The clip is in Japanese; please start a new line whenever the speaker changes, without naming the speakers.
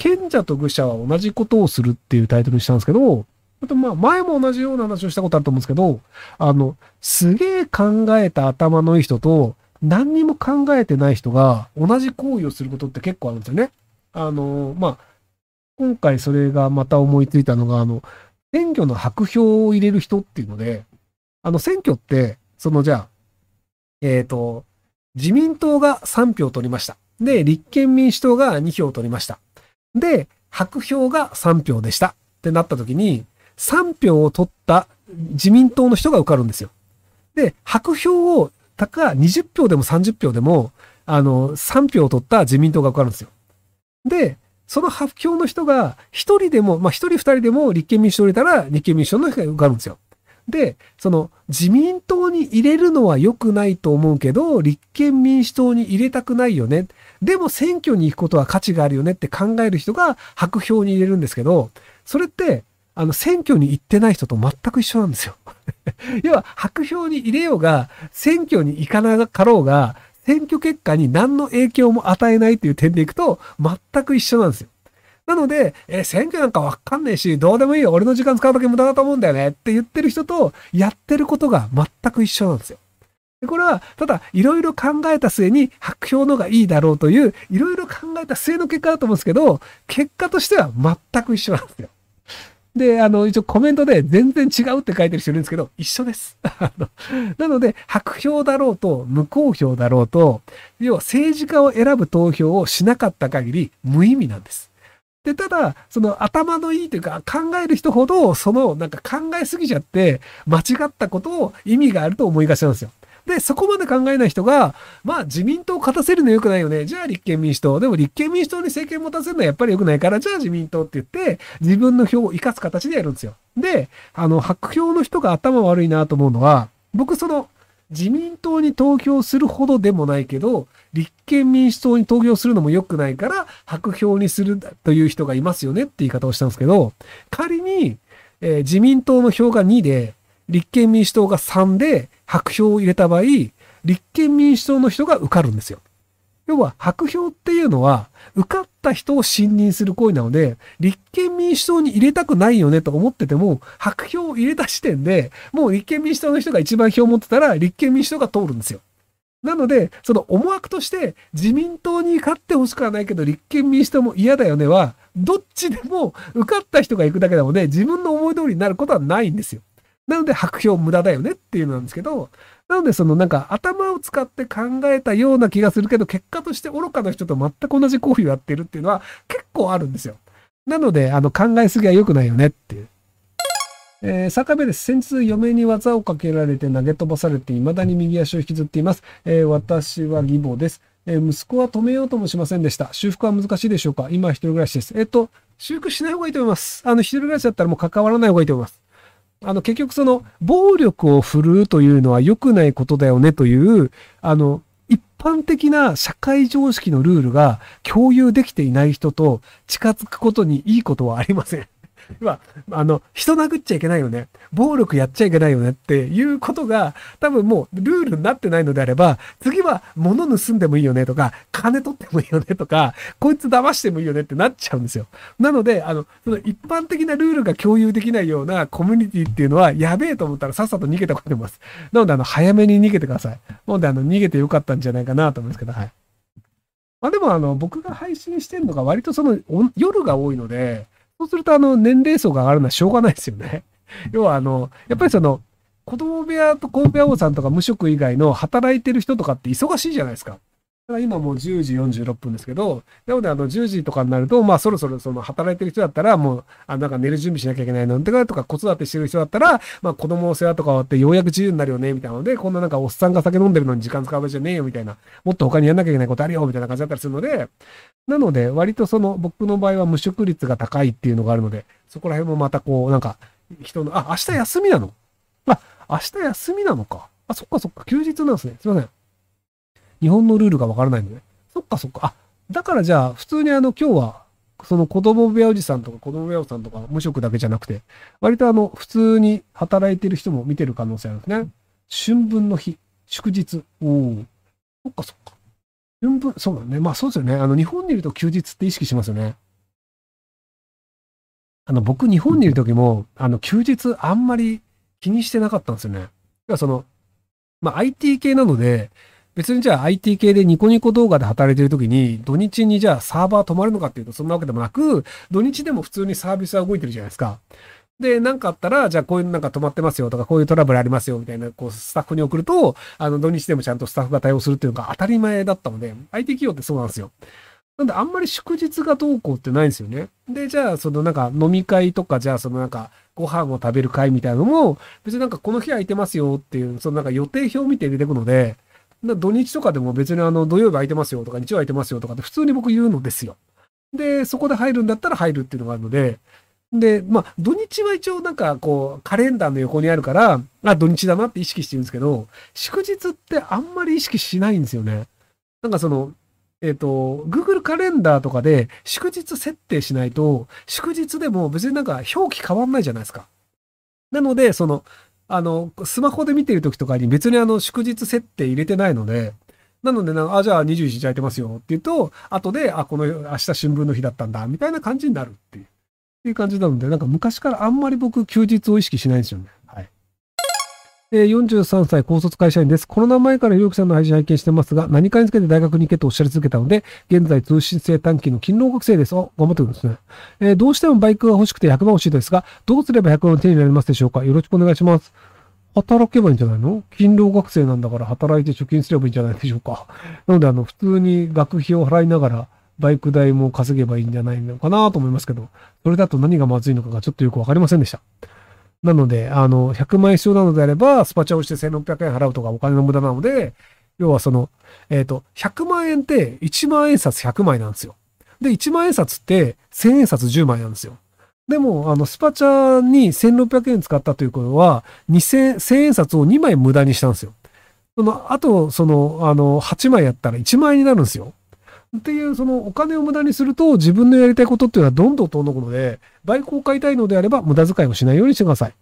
賢者と愚者は同じことをするっていうタイトルにしたんですけど、あとまあ前も同じような話をしたことあると思うんですけど、あの、すげえ考えた頭のいい人と何にも考えてない人が同じ行為をすることって結構あるんですよね。あの、まあ、今回それがまた思いついたのが、あの、選挙の白票を入れる人っていうので、あの選挙って、そのじゃあ、えっ、ー、と、自民党が3票取りました。で、立憲民主党が2票取りました。で、白票が3票でしたってなった時に、3票を取った自民党の人が受かるんですよ。で、白票を、たか20票でも30票でも、あの、3票を取った自民党が受かるんですよ。で、その白票の人が、一人でも、まあ一人二人でも立憲民主党入れたら、立憲民主党の人が受かるんですよ。で、その自民党に入れるのは良くないと思うけど、立憲民主党に入れたくないよね。でも選挙に行くことは価値があるよねって考える人が白票に入れるんですけど、それって、あの、選挙に行ってない人と全く一緒なんですよ。要は、白票に入れようが、選挙に行かなかろうが、選挙結果に何の影響も与えないという点でいくと、全く一緒なんですよ。なので、え選挙なんかわかんねえし、どうでもいいよ。俺の時間使うだけ無駄だと思うんだよねって言ってる人と、やってることが全く一緒なんですよ。これは、ただ、いろいろ考えた末に白票のがいいだろうという、いろいろ考えた末の結果だと思うんですけど、結果としては全く一緒なんですよ。で、あの、一応コメントで全然違うって書いてる人いるんですけど、一緒です。なので、白票だろうと、無効票だろうと、要は政治家を選ぶ投票をしなかった限り無意味なんです。で、ただ、その頭のいいというか考える人ほど、そのなんか考えすぎちゃって、間違ったことを意味があると思いがちなんですよ。で、そこまで考えない人が、まあ自民党を勝たせるの良くないよね。じゃあ立憲民主党。でも立憲民主党に政権持たせるのはやっぱり良くないから、じゃあ自民党って言って、自分の票を生かす形でやるんですよ。で、あの、白票の人が頭悪いなと思うのは、僕その、自民党に投票するほどでもないけど、立憲民主党に投票するのも良くないから、白票にするという人がいますよねって言い方をしたんですけど、仮に、えー、自民党の票が2で、立憲民主党が3で白票を入れた場合、立憲民主党の人が受かるんですよ。要は白票っていうのは受かった人を信任する行為なので、立憲民主党に入れたくないよねと思ってても、白票を入れた時点で、もう立憲民主党の人が一番票を持ってたら、立憲民主党が通るんですよ。なので、その思惑として自民党に勝ってほしくはないけど、立憲民主党も嫌だよねは、どっちでも受かった人が行くだけなので、自分の思い通りになることはないんですよ。なので白票無駄だよねっていうのなんですけど、なのでそのなんか頭を使って考えたような気がするけど、結果として愚かな人と全く同じ行為をやってるっていうのは結構あるんですよ。なので、あの考えすぎは良くないよねっていう。えー、坂部です。先日、嫁に技をかけられて投げ飛ばされて、未だに右足を引きずっています。えー、私は義母です。えー、息子は止めようともしませんでした。修復は難しいでしょうか？今、一人暮らしです。えっ、と、修復しない方がいいと思います。あの、一人暮らしだったらもう関わらない方がいいと思います。あの、結局その、暴力を振るうというのは良くないことだよねという、あの、一般的な社会常識のルールが共有できていない人と近づくことにいいことはありません。まあ、あの、人殴っちゃいけないよね。暴力やっちゃいけないよねっていうことが、多分もうルールになってないのであれば、次は物盗んでもいいよねとか、金取ってもいいよねとか、こいつ騙してもいいよねってなっちゃうんですよ。なので、あの、その一般的なルールが共有できないようなコミュニティっていうのは、やべえと思ったらさっさと逃げたことます。なので、あの、早めに逃げてください。なので、あの、逃げてよかったんじゃないかなと思いますけど、はい。まあでも、あの、僕が配信してるのが割とその、夜が多いので、そうすると、あの、年齢層が上がるのはしょうがないですよね。要は、あの、やっぱりその、子供部屋とコンペア王さんとか無職以外の働いてる人とかって忙しいじゃないですか。だ今もう10時46分ですけど、なのであの10時とかになると、まあそろそろその働いてる人だったらもう、あなんか寝る準備しなきゃいけないのとか、とか子育てしてる人だったら、まあ子供の世話とか終わってようやく自由になるよね、みたいなので、こんななんかおっさんが酒飲んでるのに時間使う場合じゃねえよ、みたいな、もっと他にやんなきゃいけないことあるよ、みたいな感じだったりするので、なので割とその僕の場合は無職率が高いっていうのがあるので、そこら辺もまたこう、なんか人の、あ、明日休みなの？あ、明日休みなのか。あ、そっかそっか、休日なんですね。すいません。日本のルールがわからないので。そっかそっか。あ、だからじゃあ、普通にあの、今日は、その子供部屋おじさんとか子供部屋おさんとか無職だけじゃなくて、割とあの、普通に働いてる人も見てる可能性あるんですね。春分の日、祝日。おお。そっかそっか。春分、そうだね。まあそうですよね。あの、日本にいると休日って意識しますよね。あの、僕日本にいる時も、あの、休日あんまり気にしてなかったんですよね。だからその、まあ、IT 系なので、別にじゃあ IT 系でニコニコ動画で働いてる時に、土日にじゃあサーバー止まるのかっていうとそんなわけでもなく、土日でも普通にサービスは動いてるじゃないですか。で、なんかあったら、じゃあこういうなんか止まってますよとか、こういうトラブルありますよみたいな、こう、スタッフに送ると、あの、土日でもちゃんとスタッフが対応するっていうのが当たり前だったので、IT 企業ってそうなんですよ。なんであんまり祝日がどうこうってないんですよね。で、じゃあそのなんか飲み会とか、じゃあそのなんかご飯を食べる会みたいなのも、別になんかこの日空いてますよっていう、そのなんか予定表を見て入れていくので、土日とかでも別にあの土曜日空いてますよとか日曜空いてますよとかって普通に僕言うのですよ。で、そこで入るんだったら入るっていうのがあるので、で、まあ、土日は一応なんかこう、カレンダーの横にあるから、あ、土日だなって意識してるんですけど、祝日ってあんまり意識しないんですよね。なんかその、えっ、ー、と、Google カレンダーとかで祝日設定しないと、祝日でも別になんか表記変わんないじゃないですか。なので、その、あの、スマホで見てる時とかに別にあの、祝日設定入れてないので、なのでな、あ、じゃあ21日空いてますよって言うと、後で、あ、この明日春分の日だったんだ、みたいな感じになるっていう、っていう感じなので、なんか昔からあんまり僕休日を意識しないんですよね。え43歳高卒会社員です。コロナ前からひろきさんの配信拝見してますが、何かにつけて大学に行けとおっしゃり続けたので、現在通信制短期の勤労学生です。お、頑張ってくださいね。えー、どうしてもバイクが欲しくて100万欲しいですが、どうすれば100万手になりますでしょうか？よろしくお願いします。働けばいいんじゃないの？勤労学生なんだから働いて貯金すればいいんじゃないでしょうか。なので、あの、普通に学費を払いながら、バイク代も稼げばいいんじゃないのかなと思いますけど、それだと何がまずいのかがちょっとよくわかりませんでした。なので、あの、100万円必要なのであれば、スパチャをして1600円払うとかお金の無駄なので、要はその、えっ、ー、と、100万円って1万円札100枚なんですよ。で、1万円札って1000円札10枚なんですよ。でも、あの、スパチャに1600円使ったということは、2000、1000円札を2枚無駄にしたんですよ。その、あと、その、あの、8枚やったら1万円になるんですよ。っていう、そのお金を無駄にすると自分のやりたいことっていうのはどんどん遠のくので、バイクを買いたいのであれば無駄遣いをしないようにしてください。